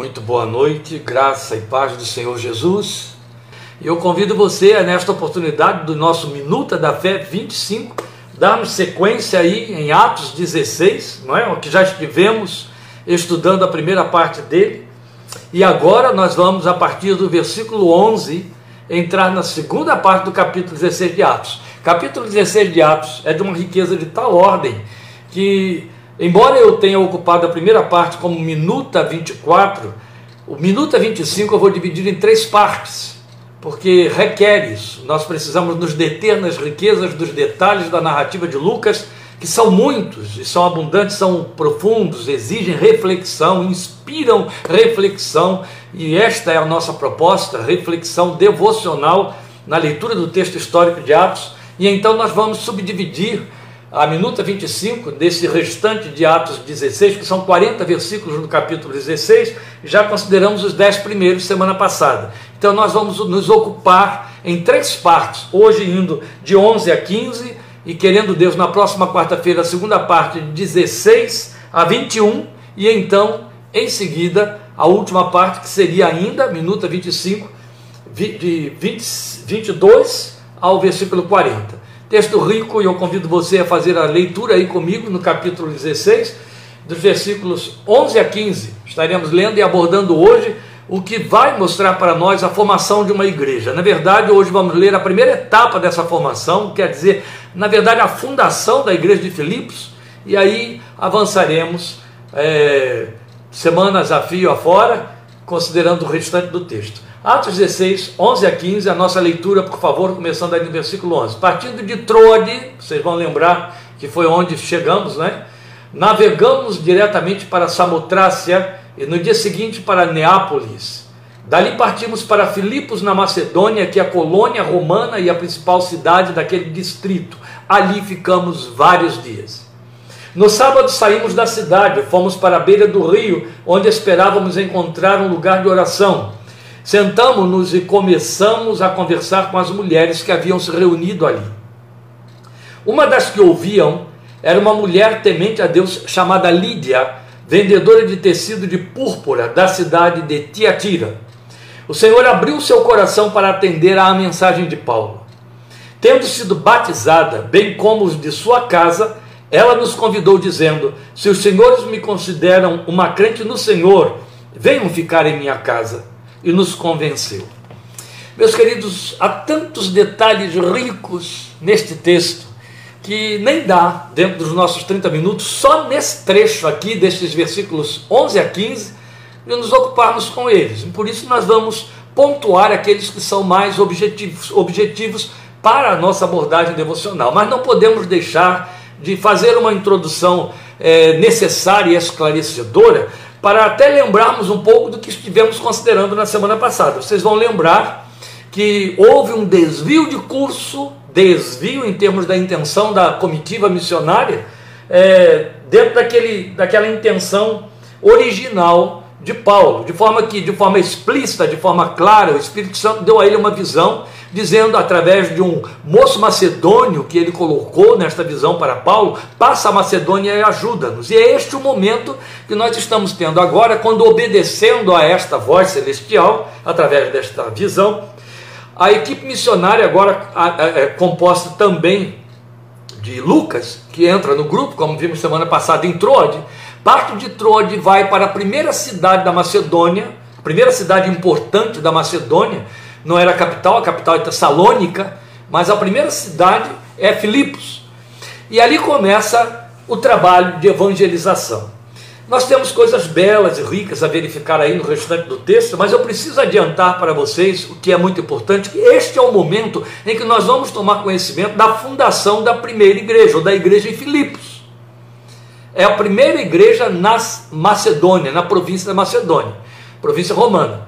Muito boa noite, graça e paz do Senhor Jesus. E eu convido você, nesta oportunidade do nosso Minuta da Fé 25, darmos sequência aí em Atos 16, não é? O que já estivemos estudando a primeira parte dele. E agora nós vamos, a partir do versículo 11, entrar na segunda parte do capítulo 16 de Atos. Capítulo 16 de Atos é de uma riqueza de tal ordem que Embora eu tenha ocupado a primeira parte como minuta 24, o minuta 25 eu vou dividir em três partes, porque requer isso. Nós precisamos nos deter nas riquezas dos detalhes da narrativa de Lucas, que são muitos, e são abundantes, são profundos, exigem reflexão, inspiram reflexão, e esta é a nossa proposta, reflexão devocional na leitura do texto histórico de Atos. E então nós vamos subdividir a minuta 25 desse restante de Atos 16, que são 40 versículos no capítulo 16, já consideramos os 10 primeiros semana passada. Então nós vamos nos ocupar em três partes, hoje indo de 11 a 15 e querendo Deus na próxima quarta-feira a segunda parte de 16 a 21 e então em seguida a última parte que seria ainda minuta 25 de 20, 22 ao versículo 40. Texto rico, e eu convido você a fazer a leitura aí comigo no capítulo 16, dos versículos 11 a 15. Estaremos lendo e abordando hoje o que vai mostrar para nós a formação de uma igreja. Na verdade, hoje vamos ler a primeira etapa dessa formação, quer dizer, na verdade, a fundação da igreja de Filipos, e aí avançaremos é, semanas a fio afora, considerando o restante do texto. Atos 16, 11 a 15, a nossa leitura, por favor, começando aí no versículo 11. Partindo de Troade, vocês vão lembrar que foi onde chegamos, né? Navegamos diretamente para Samotrácia e no dia seguinte para Neápolis. Dali partimos para Filipos, na Macedônia, que é a colônia romana e a principal cidade daquele distrito. Ali ficamos vários dias. No sábado saímos da cidade, fomos para a beira do rio, onde esperávamos encontrar um lugar de oração. Sentamos-nos e começamos a conversar com as mulheres que haviam se reunido ali. Uma das que ouviam era uma mulher temente a Deus chamada Lídia, vendedora de tecido de púrpura da cidade de Tiatira. O Senhor abriu seu coração para atender à mensagem de Paulo. Tendo sido batizada, bem como os de sua casa, ela nos convidou, dizendo: Se os senhores me consideram uma crente no Senhor, venham ficar em minha casa e nos convenceu. Meus queridos, há tantos detalhes ricos neste texto que nem dá, dentro dos nossos 30 minutos, só nesse trecho aqui, desses versículos 11 a 15, de nos ocuparmos com eles. Por isso nós vamos pontuar aqueles que são mais objetivos, objetivos para a nossa abordagem devocional. Mas não podemos deixar de fazer uma introdução é, necessária e esclarecedora para até lembrarmos um pouco do que estivemos considerando na semana passada. Vocês vão lembrar que houve um desvio de curso, desvio em termos da intenção da comitiva missionária, é, dentro daquele, daquela intenção original de Paulo, de forma que, de forma explícita, de forma clara, o Espírito Santo deu a ele uma visão dizendo através de um moço macedônio que ele colocou nesta visão para Paulo, passa a Macedônia e ajuda-nos. E é este o momento que nós estamos tendo agora, quando obedecendo a esta voz celestial, através desta visão, a equipe missionária agora é composta também de Lucas, que entra no grupo, como vimos semana passada em Parte de Troade vai para a primeira cidade da Macedônia, a primeira cidade importante da Macedônia, não era a capital, a capital é Tessalônica, mas a primeira cidade é Filipos. E ali começa o trabalho de evangelização. Nós temos coisas belas e ricas a verificar aí no restante do texto, mas eu preciso adiantar para vocês o que é muito importante, que este é o momento em que nós vamos tomar conhecimento da fundação da primeira igreja, ou da igreja em Filipos. É a primeira igreja na Macedônia, na província da Macedônia, província romana.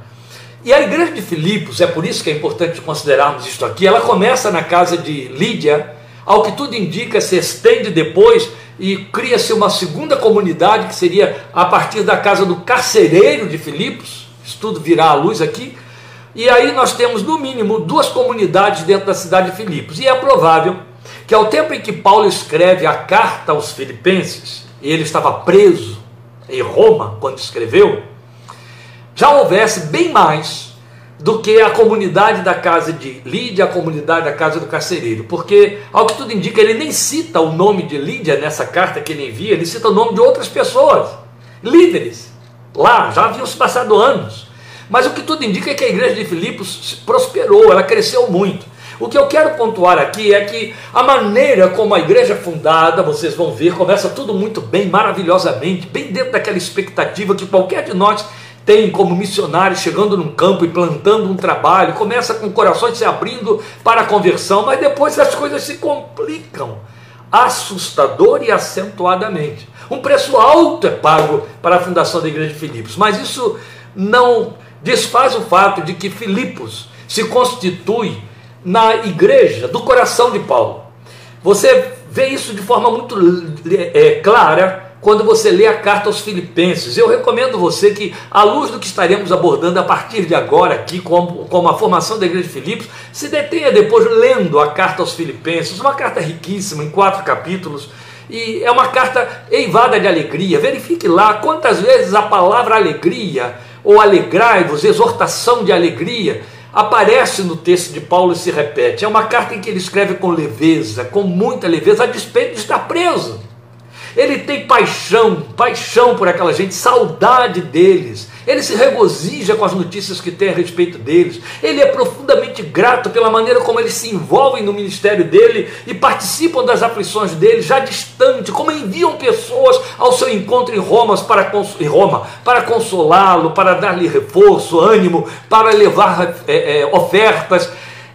E a igreja de Filipos, é por isso que é importante considerarmos isto aqui, ela começa na casa de Lídia, ao que tudo indica, se estende depois e cria-se uma segunda comunidade, que seria a partir da casa do carcereiro de Filipos, isso tudo virá à luz aqui, e aí nós temos no mínimo duas comunidades dentro da cidade de Filipos, e é provável que ao tempo em que Paulo escreve a carta aos filipenses, ele estava preso em Roma quando escreveu, já houvesse bem mais do que a comunidade da casa de Lídia, a comunidade da casa do carcereiro, porque, ao que tudo indica, ele nem cita o nome de Lídia nessa carta que ele envia, ele cita o nome de outras pessoas, líderes, lá, já haviam se passado anos. Mas o que tudo indica é que a igreja de Filipos prosperou, ela cresceu muito. O que eu quero pontuar aqui é que a maneira como a igreja é fundada, vocês vão ver, começa tudo muito bem, maravilhosamente, bem dentro daquela expectativa que qualquer de nós tem como missionário chegando num campo e plantando um trabalho, começa com corações se abrindo para a conversão, mas depois as coisas se complicam assustador e acentuadamente. Um preço alto é pago para a fundação da igreja de Filipos, mas isso não desfaz o fato de que Filipos se constitui na igreja do coração de Paulo. Você vê isso de forma muito é, clara quando você lê a carta aos Filipenses. Eu recomendo você que, à luz do que estaremos abordando a partir de agora, aqui, como, como a formação da igreja de Filipos, se detenha depois lendo a carta aos Filipenses, uma carta riquíssima, em quatro capítulos. E é uma carta eivada de alegria. Verifique lá quantas vezes a palavra alegria, ou alegrai-vos, exortação de alegria, aparece no texto de Paulo e se repete. É uma carta em que ele escreve com leveza, com muita leveza, a despeito de estar preso. Ele tem paixão, paixão por aquela gente, saudade deles. Ele se regozija com as notícias que tem a respeito deles. Ele é profundamente grato pela maneira como eles se envolvem no ministério dele e participam das aflições dele, já distante, como enviam pessoas ao seu encontro em Roma para, Roma, para consolá-lo, para dar-lhe reforço, ânimo, para levar é, é, ofertas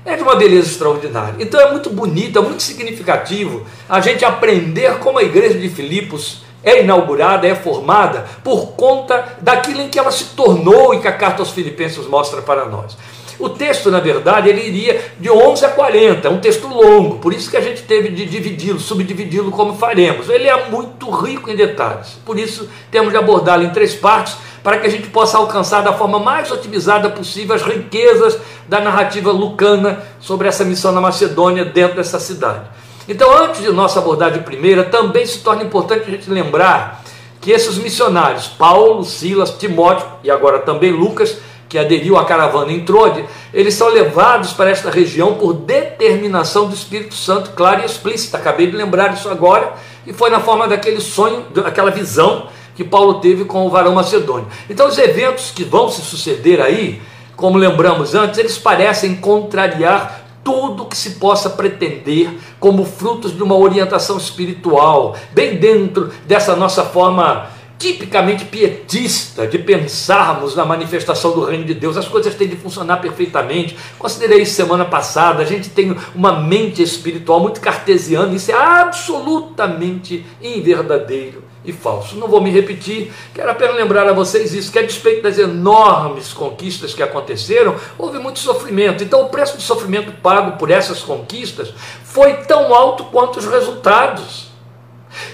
é de uma beleza extraordinária. Então é muito bonito, é muito significativo a gente aprender como a igreja de Filipos é inaugurada, é formada por conta daquilo em que ela se tornou e que a carta aos Filipenses mostra para nós. O texto, na verdade, ele iria de 11 a 40, é um texto longo, por isso que a gente teve de dividi-lo, subdividi-lo como faremos. Ele é muito rico em detalhes, por isso temos de abordá-lo em três partes, para que a gente possa alcançar da forma mais otimizada possível as riquezas da narrativa lucana sobre essa missão na Macedônia dentro dessa cidade. Então, antes de nossa abordagem primeira, também se torna importante a gente lembrar que esses missionários, Paulo, Silas, Timóteo e agora também Lucas, que aderiu à caravana em Trode, eles são levados para esta região por determinação do Espírito Santo, clara e explícita. Acabei de lembrar isso agora, e foi na forma daquele sonho, daquela visão que Paulo teve com o varão macedônio. Então, os eventos que vão se suceder aí, como lembramos antes, eles parecem contrariar tudo que se possa pretender como frutos de uma orientação espiritual, bem dentro dessa nossa forma tipicamente pietista de pensarmos na manifestação do reino de Deus. As coisas têm de funcionar perfeitamente. Considerei isso semana passada. A gente tem uma mente espiritual muito cartesiana. Isso é absolutamente inverdadeiro e falso. Não vou me repetir, quero apenas lembrar a vocês isso, que a despeito das enormes conquistas que aconteceram, houve muito sofrimento. Então o preço de sofrimento pago por essas conquistas foi tão alto quanto os resultados.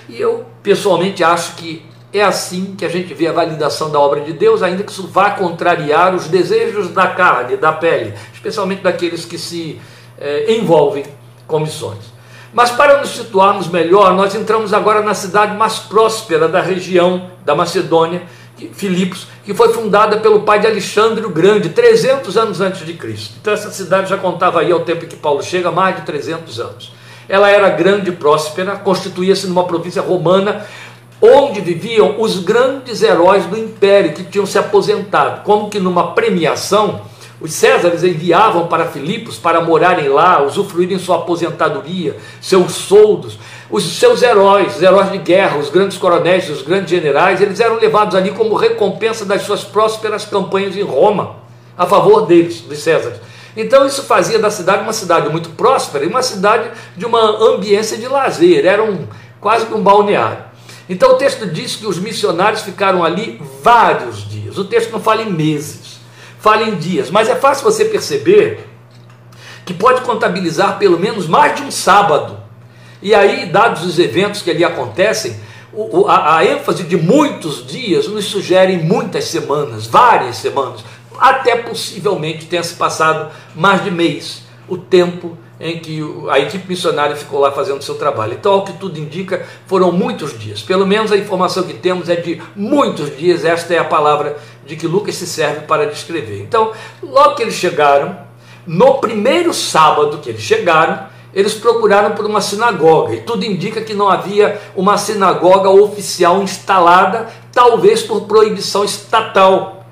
E eu pessoalmente acho que é assim que a gente vê a validação da obra de Deus, ainda que isso vá contrariar os desejos da carne, da pele, especialmente daqueles que se eh, envolvem com missões. Mas para nos situarmos melhor, nós entramos agora na cidade mais próspera da região da Macedônia, Filipos, que foi fundada pelo pai de Alexandre o Grande, 300 anos antes de Cristo. Então essa cidade já contava aí ao tempo que Paulo chega, mais de 300 anos. Ela era grande e próspera, constituía-se numa província romana, onde viviam os grandes heróis do império que tinham se aposentado, como que numa premiação os Césares enviavam para Filipos para morarem lá, usufruírem sua aposentadoria, seus soldos. Os seus heróis, os heróis de guerra, os grandes coronéis, os grandes generais, eles eram levados ali como recompensa das suas prósperas campanhas em Roma, a favor deles, dos Césares. Então isso fazia da cidade uma cidade muito próspera e uma cidade de uma ambiência de lazer, era um, quase que um balneário. Então o texto diz que os missionários ficaram ali vários dias. O texto não fala em meses fala em dias, mas é fácil você perceber que pode contabilizar pelo menos mais de um sábado. E aí, dados os eventos que ali acontecem, a, a ênfase de muitos dias nos sugere muitas semanas, várias semanas, até possivelmente tenha se passado mais de mês, o tempo em que a equipe missionária ficou lá fazendo seu trabalho. Então, ao que tudo indica, foram muitos dias. Pelo menos a informação que temos é de muitos dias. Esta é a palavra de que Lucas se serve para descrever. Então, logo que eles chegaram, no primeiro sábado que eles chegaram, eles procuraram por uma sinagoga, e tudo indica que não havia uma sinagoga oficial instalada, talvez por proibição estatal,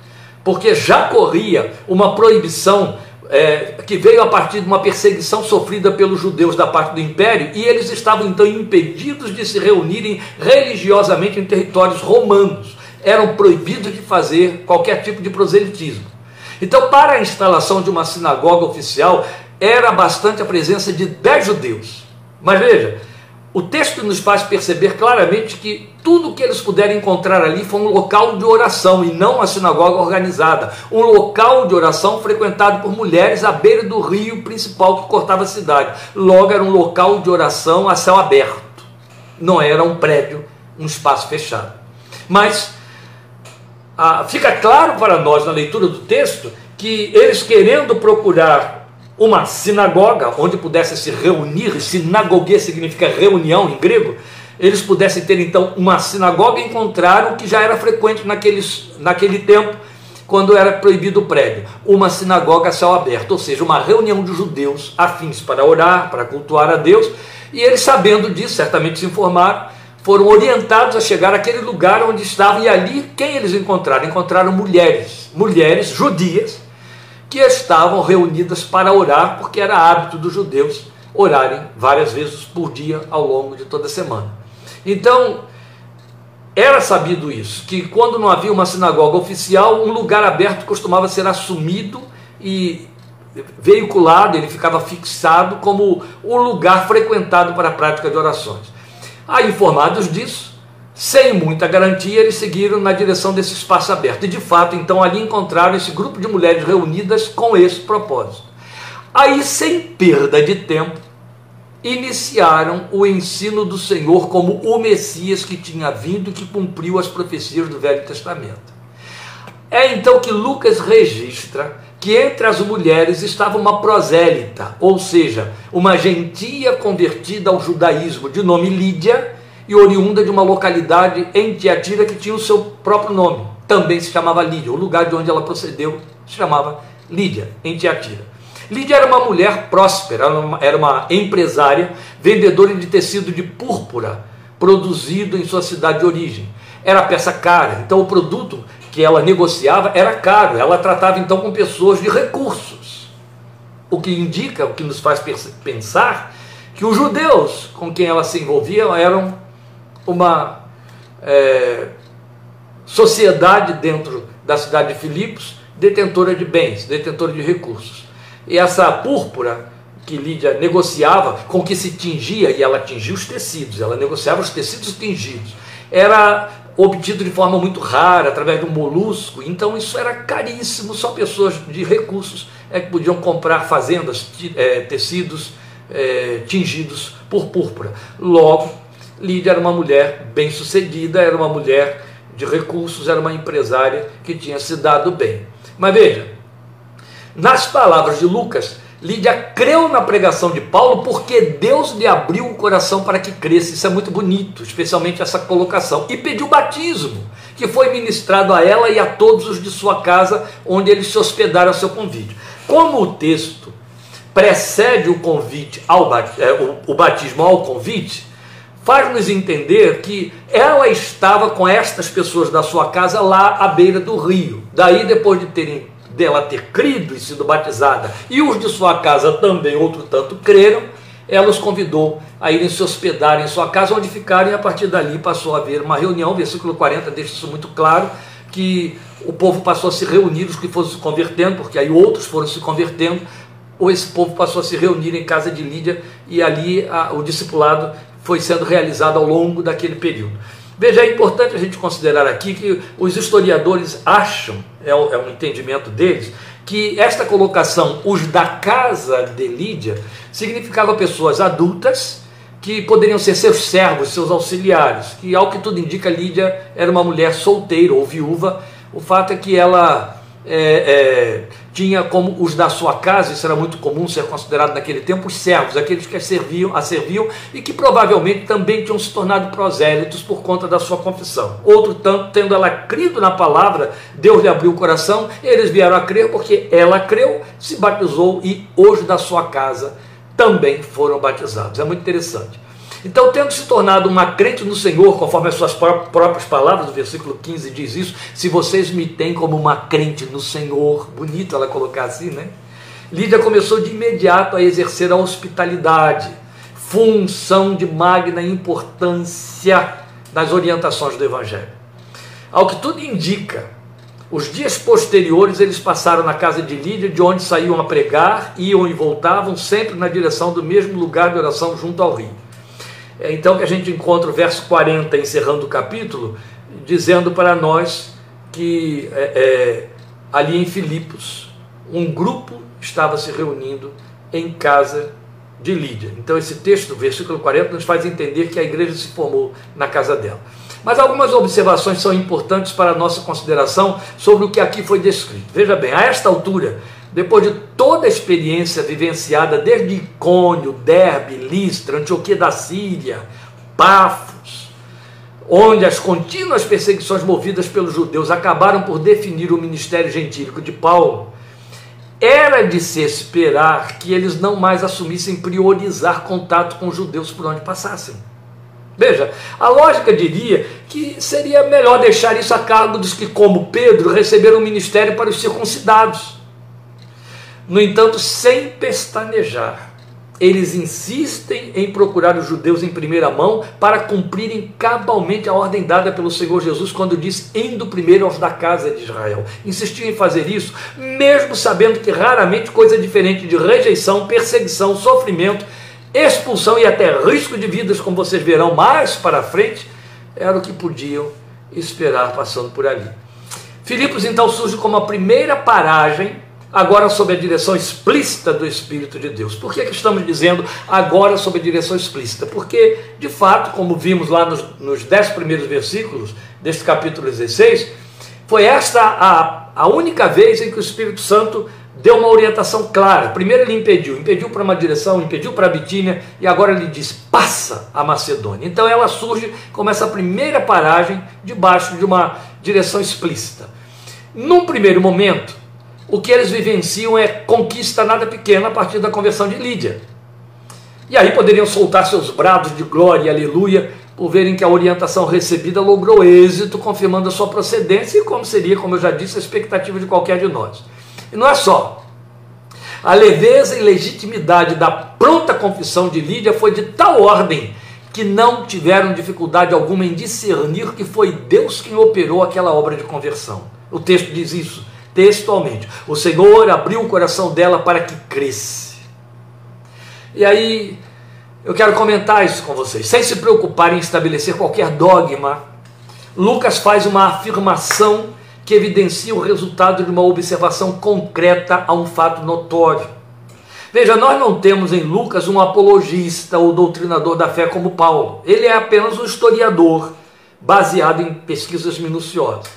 porque já corria uma proibição é, que veio a partir de uma perseguição sofrida pelos judeus da parte do império, e eles estavam então impedidos de se reunirem religiosamente em territórios romanos. Eram proibidos de fazer qualquer tipo de proselitismo. Então, para a instalação de uma sinagoga oficial, era bastante a presença de dez judeus. Mas veja, o texto nos faz perceber claramente que tudo que eles puderam encontrar ali foi um local de oração e não uma sinagoga organizada. Um local de oração frequentado por mulheres à beira do rio principal que cortava a cidade. Logo, era um local de oração a céu aberto. Não era um prédio, um espaço fechado. Mas ah, fica claro para nós na leitura do texto que eles querendo procurar uma sinagoga onde pudessem se reunir, sinagogue significa reunião em grego, eles pudessem ter então uma sinagoga, encontraram que já era frequente naqueles, naquele tempo, quando era proibido o prédio, uma sinagoga a céu aberto, ou seja, uma reunião de judeus afins para orar, para cultuar a Deus, e eles sabendo disso, certamente se informaram, foram orientados a chegar àquele lugar onde estavam, e ali quem eles encontraram? Encontraram mulheres, mulheres judias, que estavam reunidas para orar, porque era hábito dos judeus orarem várias vezes por dia ao longo de toda a semana. Então, era sabido isso, que quando não havia uma sinagoga oficial, um lugar aberto costumava ser assumido e veiculado, ele ficava fixado como o lugar frequentado para a prática de orações. Aí, informados disso, sem muita garantia, eles seguiram na direção desse espaço aberto. E de fato, então, ali encontraram esse grupo de mulheres reunidas com esse propósito. Aí, sem perda de tempo, iniciaram o ensino do Senhor como o Messias que tinha vindo e que cumpriu as profecias do Velho Testamento. É então que Lucas registra que entre as mulheres estava uma prosélita, ou seja, uma gentia convertida ao judaísmo de nome Lídia e oriunda de uma localidade em Tiatira que tinha o seu próprio nome. Também se chamava Lídia. O lugar de onde ela procedeu se chamava Lídia, em Tiatira. Lídia era uma mulher próspera, era uma empresária, vendedora de tecido de púrpura, produzido em sua cidade de origem. Era peça cara, então o produto que ela negociava era caro. Ela tratava então com pessoas de recursos. O que indica, o que nos faz pensar que os judeus com quem ela se envolvia eram uma é, sociedade dentro da cidade de Filipos, detentora de bens, detentora de recursos. E essa púrpura que Lídia negociava, com que se tingia, e ela tingia os tecidos, ela negociava os tecidos tingidos, era obtido de forma muito rara, através de um molusco, então isso era caríssimo, só pessoas de recursos é que podiam comprar fazendas, é, tecidos é, tingidos por púrpura. Logo, Lídia era uma mulher bem-sucedida, era uma mulher de recursos, era uma empresária que tinha se dado bem. Mas veja, nas palavras de Lucas, Lídia creu na pregação de Paulo porque Deus lhe abriu o coração para que cresça. Isso é muito bonito, especialmente essa colocação. E pediu batismo, que foi ministrado a ela e a todos os de sua casa, onde eles se hospedaram a seu convite. Como o texto precede o convite ao é, o batismo ao convite, faz-nos entender que ela estava com estas pessoas da sua casa lá à beira do rio. Daí, depois de terem dela ter crido e sido batizada, e os de sua casa também, outro tanto, creram, ela os convidou a irem se hospedar em sua casa, onde ficaram, e a partir dali passou a haver uma reunião. Versículo 40 deixa isso muito claro, que o povo passou a se reunir, os que foram se convertendo, porque aí outros foram se convertendo, ou esse povo passou a se reunir em casa de Lídia, e ali a, o discipulado foi sendo realizado ao longo daquele período. Veja, é importante a gente considerar aqui que os historiadores acham, é, o, é um entendimento deles, que esta colocação, os da casa de Lídia, significava pessoas adultas que poderiam ser seus servos, seus auxiliares, que ao que tudo indica, Lídia era uma mulher solteira ou viúva. O fato é que ela é, é, tinha como os da sua casa, isso era muito comum ser considerado naquele tempo, os servos, aqueles que a serviam, a serviam e que provavelmente também tinham se tornado prosélitos por conta da sua confissão. Outro tanto, tendo ela crido na palavra, Deus lhe abriu o coração, eles vieram a crer porque ela creu, se batizou e hoje da sua casa também foram batizados. É muito interessante. Então, tendo se tornado uma crente no Senhor, conforme as suas próprias palavras, o versículo 15 diz isso: se vocês me têm como uma crente no Senhor, bonito ela colocar assim, né? Lídia começou de imediato a exercer a hospitalidade, função de magna importância nas orientações do Evangelho. Ao que tudo indica, os dias posteriores eles passaram na casa de Lídia, de onde saíam a pregar, iam e voltavam, sempre na direção do mesmo lugar de oração junto ao rio. É então que a gente encontra o verso 40, encerrando o capítulo, dizendo para nós que é, é, ali em Filipos, um grupo estava se reunindo em casa de Lídia. Então esse texto, versículo 40, nos faz entender que a igreja se formou na casa dela. Mas algumas observações são importantes para a nossa consideração sobre o que aqui foi descrito. Veja bem, a esta altura, depois de toda a experiência vivenciada desde Icônio, Derbe, Listra, Antioquia da Síria, Pafos, onde as contínuas perseguições movidas pelos judeus acabaram por definir o ministério gentílico de Paulo, era de se esperar que eles não mais assumissem priorizar contato com os judeus por onde passassem. Veja, a lógica diria que seria melhor deixar isso a cargo dos que, como Pedro, receberam o ministério para os circuncidados. No entanto, sem pestanejar, eles insistem em procurar os judeus em primeira mão para cumprirem cabalmente a ordem dada pelo Senhor Jesus quando diz: indo primeiro aos da casa de Israel. Insistiam em fazer isso, mesmo sabendo que raramente coisa diferente de rejeição, perseguição, sofrimento, expulsão e até risco de vidas, como vocês verão mais para frente, era o que podiam esperar passando por ali. Filipos então surge como a primeira paragem agora sob a direção explícita do Espírito de Deus. Por que, que estamos dizendo agora sob a direção explícita? Porque, de fato, como vimos lá nos, nos dez primeiros versículos deste capítulo 16, foi esta a, a única vez em que o Espírito Santo deu uma orientação clara. Primeiro ele impediu, impediu para uma direção, impediu para a Bitínia, e agora ele diz: passa a Macedônia. Então ela surge como essa primeira paragem debaixo de uma direção explícita. Num primeiro momento, o que eles vivenciam é conquista nada pequena a partir da conversão de Lídia. E aí poderiam soltar seus brados de glória e aleluia por verem que a orientação recebida logrou êxito, confirmando a sua procedência e como seria, como eu já disse, a expectativa de qualquer de nós. E não é só. A leveza e legitimidade da pronta confissão de Lídia foi de tal ordem que não tiveram dificuldade alguma em discernir que foi Deus quem operou aquela obra de conversão. O texto diz isso textualmente. O Senhor abriu o coração dela para que cresce. E aí, eu quero comentar isso com vocês. Sem se preocupar em estabelecer qualquer dogma, Lucas faz uma afirmação que evidencia o resultado de uma observação concreta a um fato notório. Veja, nós não temos em Lucas um apologista ou doutrinador da fé como Paulo. Ele é apenas um historiador baseado em pesquisas minuciosas.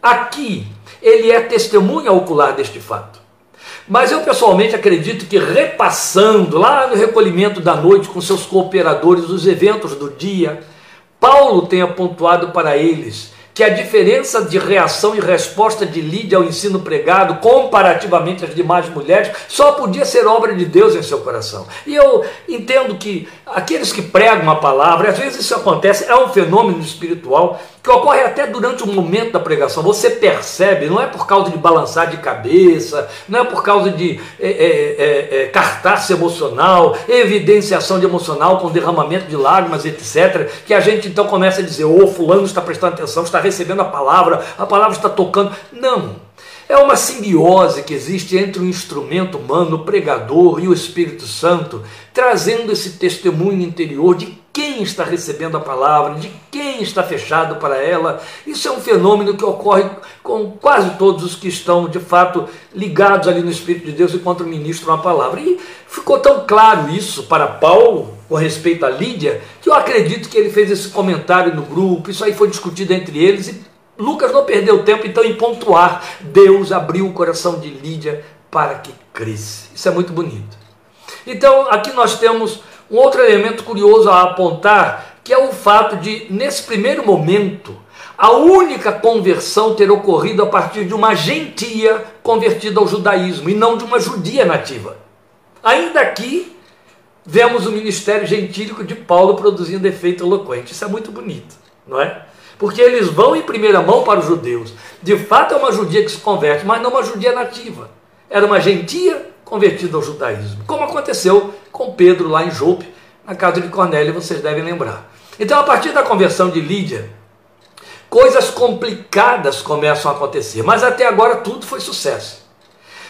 Aqui, ele é testemunha ocular deste fato. Mas eu pessoalmente acredito que repassando lá no recolhimento da noite com seus cooperadores os eventos do dia, Paulo tenha pontuado para eles que a diferença de reação e resposta de Lídia ao ensino pregado, comparativamente às demais mulheres, só podia ser obra de Deus em seu coração. E eu entendo que aqueles que pregam a palavra, às vezes isso acontece, é um fenômeno espiritual que ocorre até durante o momento da pregação. Você percebe, não é por causa de balançar de cabeça, não é por causa de é, é, é, é cartaz emocional, evidenciação de emocional com derramamento de lágrimas, etc., que a gente então começa a dizer: ô, oh, Fulano está prestando atenção, está recebendo a palavra, a palavra está tocando. Não. É uma simbiose que existe entre o instrumento humano, o pregador e o Espírito Santo, trazendo esse testemunho interior de quem está recebendo a palavra, de quem está fechado para ela. Isso é um fenômeno que ocorre com quase todos os que estão, de fato, ligados ali no Espírito de Deus enquanto ministram a palavra. E ficou tão claro isso para Paulo, com respeito a Lídia, que eu acredito que ele fez esse comentário no grupo, isso aí foi discutido entre eles e Lucas não perdeu tempo então em pontuar. Deus abriu o coração de Lídia para que cresça. Isso é muito bonito. Então, aqui nós temos um outro elemento curioso a apontar, que é o fato de, nesse primeiro momento, a única conversão ter ocorrido a partir de uma gentia convertida ao judaísmo e não de uma judia nativa. Ainda aqui, vemos o ministério gentílico de Paulo produzindo efeito eloquente. Isso é muito bonito, não é? Porque eles vão em primeira mão para os judeus. De fato, é uma judia que se converte, mas não uma judia nativa. Era uma gentia convertida ao judaísmo, como aconteceu com Pedro lá em Jope, na casa de Cornélio, vocês devem lembrar. Então, a partir da conversão de Lídia, coisas complicadas começam a acontecer, mas até agora tudo foi sucesso.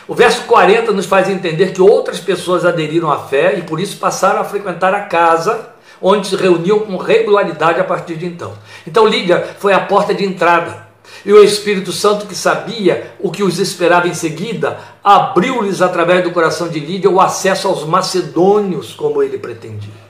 O verso 40 nos faz entender que outras pessoas aderiram à fé e por isso passaram a frequentar a casa onde se reuniam com regularidade a partir de então. Então Lídia foi a porta de entrada. E o Espírito Santo, que sabia o que os esperava em seguida, abriu-lhes através do coração de Lídia o acesso aos macedônios, como ele pretendia.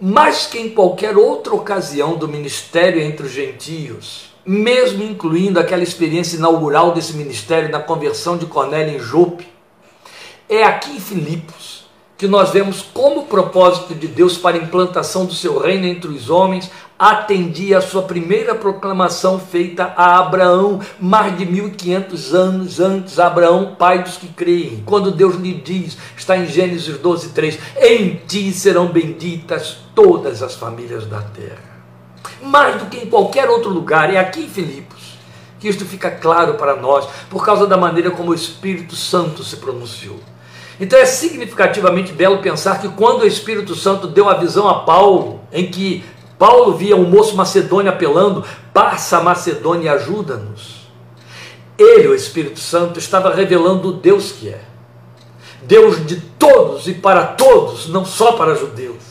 Mais que em qualquer outra ocasião do ministério entre os gentios, mesmo incluindo aquela experiência inaugural desse ministério na conversão de Cornélio em Jope, é aqui em Filipos que nós vemos como o propósito de Deus para a implantação do seu reino entre os homens atendia a sua primeira proclamação feita a Abraão, mais de 1500 anos antes, Abraão, pai dos que creem. Quando Deus lhe diz, está em Gênesis 12, 3, em ti serão benditas todas as famílias da terra. Mais do que em qualquer outro lugar, é aqui em Filipos que isto fica claro para nós, por causa da maneira como o Espírito Santo se pronunciou. Então é significativamente belo pensar que quando o Espírito Santo deu a visão a Paulo, em que Paulo via um moço macedônio apelando: passa a Macedônia e ajuda-nos. Ele, o Espírito Santo, estava revelando o Deus que é. Deus de todos e para todos, não só para judeus.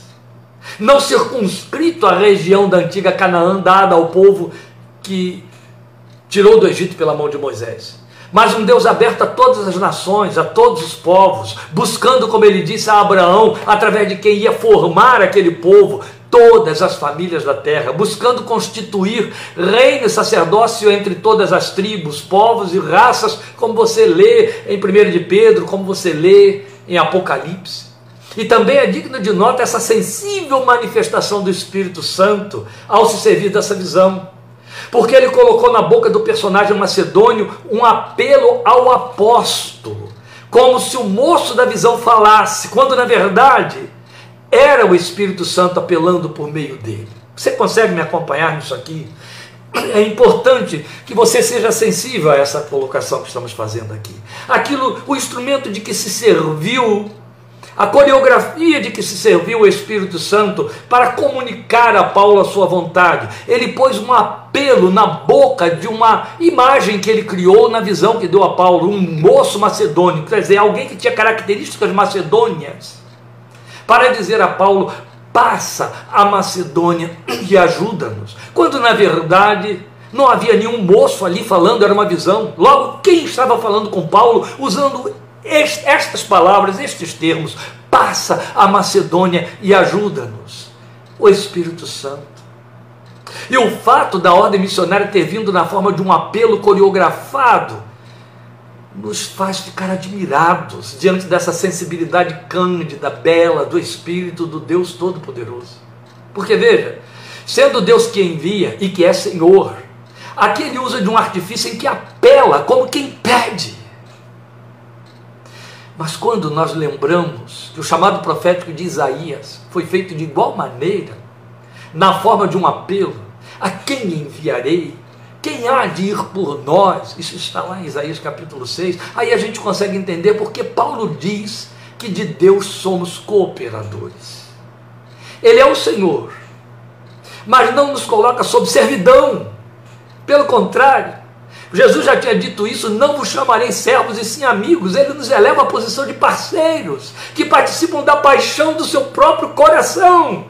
Não circunscrito à região da antiga Canaã dada ao povo que tirou do Egito pela mão de Moisés mas um Deus aberto a todas as nações, a todos os povos, buscando, como ele disse a Abraão, através de quem ia formar aquele povo, todas as famílias da terra, buscando constituir reino e sacerdócio entre todas as tribos, povos e raças, como você lê em 1 de Pedro, como você lê em Apocalipse. E também é digno de nota essa sensível manifestação do Espírito Santo ao se servir dessa visão. Porque ele colocou na boca do personagem macedônio um apelo ao apóstolo, como se o moço da visão falasse, quando na verdade era o Espírito Santo apelando por meio dele. Você consegue me acompanhar nisso aqui? É importante que você seja sensível a essa colocação que estamos fazendo aqui. Aquilo, o instrumento de que se serviu, a coreografia de que se serviu o Espírito Santo para comunicar a Paulo a sua vontade. Ele pôs um apelo na boca de uma imagem que ele criou na visão que deu a Paulo, um moço macedônio, quer dizer, alguém que tinha características macedônias para dizer a Paulo: passa a Macedônia e ajuda-nos. Quando na verdade não havia nenhum moço ali falando, era uma visão. Logo, quem estava falando com Paulo usando estas palavras, estes termos: passa a Macedônia e ajuda-nos. O Espírito Santo. E o fato da ordem missionária ter vindo na forma de um apelo coreografado nos faz ficar admirados diante dessa sensibilidade cândida, bela do Espírito do Deus Todo-Poderoso. Porque veja, sendo Deus que envia e que é Senhor, aqui ele usa de um artifício em que apela, como quem pede. Mas quando nós lembramos que o chamado profético de Isaías foi feito de igual maneira, na forma de um apelo, a quem enviarei? Quem há de ir por nós? Isso está lá em Isaías capítulo 6. Aí a gente consegue entender porque Paulo diz que de Deus somos cooperadores. Ele é o Senhor, mas não nos coloca sob servidão. Pelo contrário, Jesus já tinha dito isso: não vos chamarei servos e sim amigos. Ele nos eleva à posição de parceiros que participam da paixão do seu próprio coração.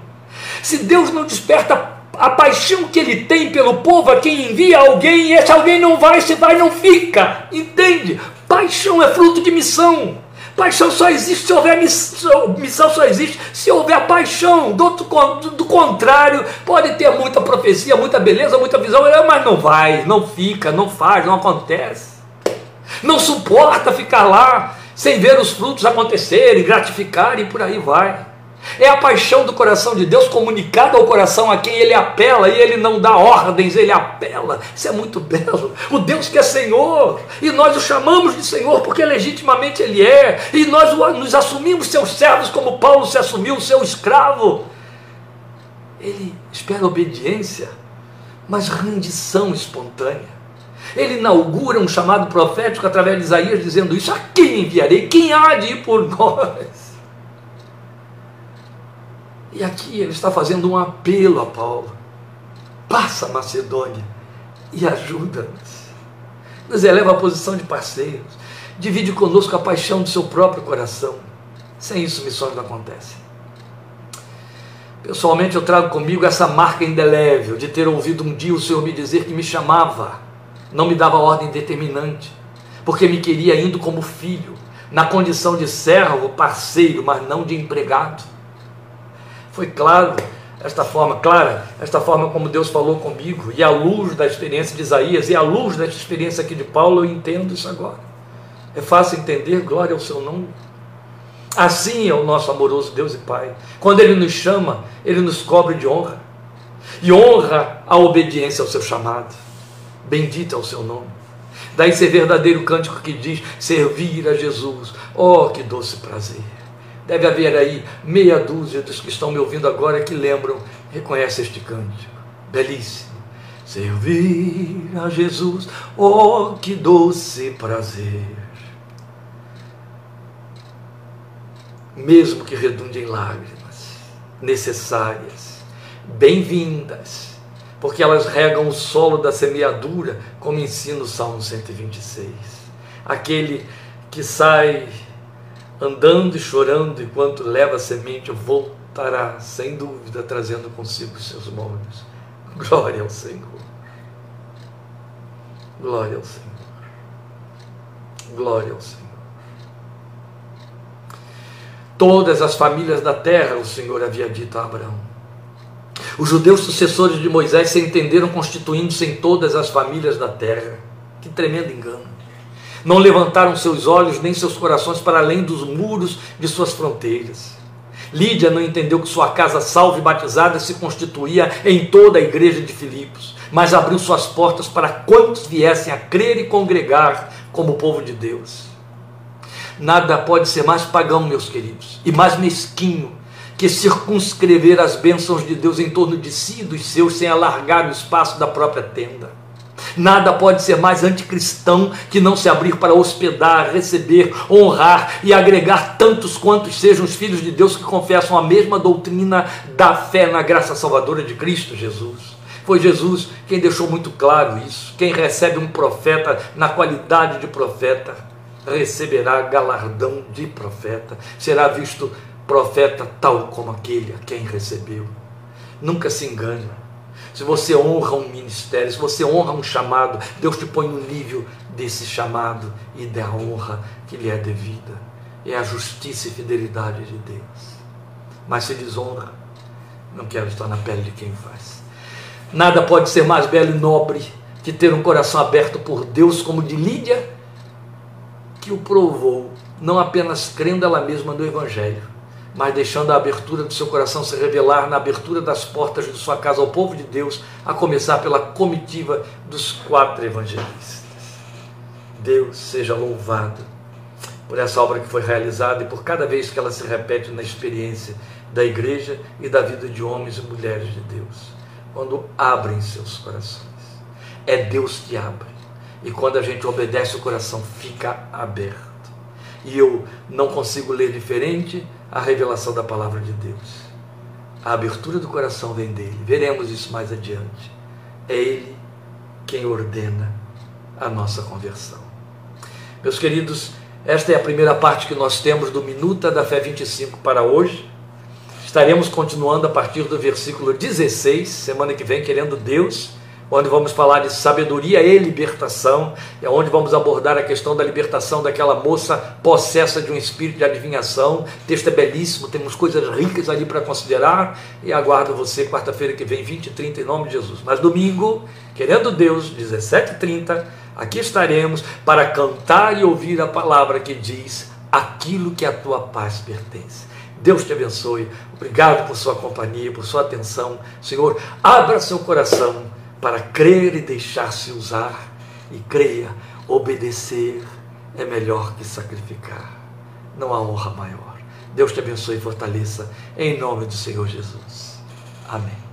Se Deus não desperta a paixão que ele tem pelo povo, a quem envia alguém, e esse alguém não vai, se vai, não fica. Entende? Paixão é fruto de missão. Paixão só existe se houver missão, missão só existe se houver paixão. Do, do, contrário, pode ter muita profecia, muita beleza, muita visão, mas não vai, não fica, não faz, não acontece. não suporta ficar lá sem ver os frutos acontecerem, gratificar e por aí vai. É a paixão do coração de Deus comunicada ao coração a quem ele apela e ele não dá ordens, ele apela. Isso é muito belo. O Deus que é Senhor e nós o chamamos de Senhor porque legitimamente ele é, e nós nos assumimos seus servos como Paulo se assumiu seu escravo. Ele espera obediência, mas rendição espontânea. Ele inaugura um chamado profético através de Isaías dizendo isso: a quem enviarei? Quem há de ir por nós? E aqui ele está fazendo um apelo a Paulo: passa a Macedônia e ajuda-nos. Nos eleva à posição de parceiros, divide conosco a paixão do seu próprio coração. Sem isso, missões não acontecem. Pessoalmente, eu trago comigo essa marca indelével de ter ouvido um dia o Senhor me dizer que me chamava, não me dava ordem determinante, porque me queria indo como filho, na condição de servo, parceiro, mas não de empregado. Foi claro esta forma, clara, esta forma como Deus falou comigo, e à luz da experiência de Isaías, e à luz desta experiência aqui de Paulo, eu entendo isso agora. É fácil entender, glória ao seu nome. Assim é o nosso amoroso Deus e Pai. Quando Ele nos chama, Ele nos cobre de honra. E honra a obediência ao seu chamado. Bendito é o seu nome. Daí ser verdadeiro cântico que diz: servir a Jesus. Oh, que doce prazer. Deve haver aí meia dúzia dos que estão me ouvindo agora que lembram, reconhece este cântico. Belíssimo. Servir a Jesus, oh que doce prazer. Mesmo que redunde em lágrimas, necessárias, bem-vindas, porque elas regam o solo da semeadura, como ensina o Salmo 126. Aquele que sai andando e chorando enquanto leva a semente, voltará, sem dúvida, trazendo consigo os seus moldes. Glória ao Senhor. Glória ao Senhor. Glória ao Senhor. Todas as famílias da terra, o Senhor havia dito a Abraão. Os judeus sucessores de Moisés se entenderam constituindo-se em todas as famílias da terra. Que tremendo engano. Não levantaram seus olhos nem seus corações para além dos muros de suas fronteiras. Lídia não entendeu que sua casa salva e batizada se constituía em toda a igreja de Filipos, mas abriu suas portas para quantos viessem a crer e congregar como povo de Deus. Nada pode ser mais pagão, meus queridos, e mais mesquinho que circunscrever as bênçãos de Deus em torno de si e dos seus sem alargar o espaço da própria tenda. Nada pode ser mais anticristão que não se abrir para hospedar, receber, honrar e agregar tantos quantos sejam os filhos de Deus que confessam a mesma doutrina da fé na graça salvadora de Cristo Jesus. Foi Jesus quem deixou muito claro isso. Quem recebe um profeta na qualidade de profeta receberá galardão de profeta, será visto profeta tal como aquele a quem recebeu. Nunca se engane se você honra um ministério, se você honra um chamado, Deus te põe no nível desse chamado e da honra que lhe é devida. É a justiça e fidelidade de Deus. Mas se desonra, não quero estar na pele de quem faz. Nada pode ser mais belo e nobre que ter um coração aberto por Deus, como de Lídia, que o provou, não apenas crendo ela mesma no Evangelho, mas deixando a abertura do seu coração se revelar na abertura das portas de sua casa ao povo de Deus, a começar pela comitiva dos quatro evangelistas. Deus seja louvado por essa obra que foi realizada e por cada vez que ela se repete na experiência da igreja e da vida de homens e mulheres de Deus, quando abrem seus corações. É Deus que abre. E quando a gente obedece, o coração fica aberto. E eu não consigo ler diferente a revelação da palavra de Deus. A abertura do coração vem dele. Veremos isso mais adiante. É ele quem ordena a nossa conversão. Meus queridos, esta é a primeira parte que nós temos do Minuta da Fé 25 para hoje. Estaremos continuando a partir do versículo 16, semana que vem, querendo Deus onde vamos falar de sabedoria e libertação, é onde vamos abordar a questão da libertação daquela moça possessa de um espírito de adivinhação. O texto é belíssimo, temos coisas ricas ali para considerar e aguardo você quarta-feira que vem, 20 e 30, em nome de Jesus. Mas domingo, querendo Deus, 17 e 30, aqui estaremos para cantar e ouvir a palavra que diz aquilo que a tua paz pertence. Deus te abençoe. Obrigado por sua companhia, por sua atenção. Senhor, abra seu coração para crer e deixar-se usar. E creia, obedecer é melhor que sacrificar. Não há honra maior. Deus te abençoe e fortaleça. Em nome do Senhor Jesus. Amém.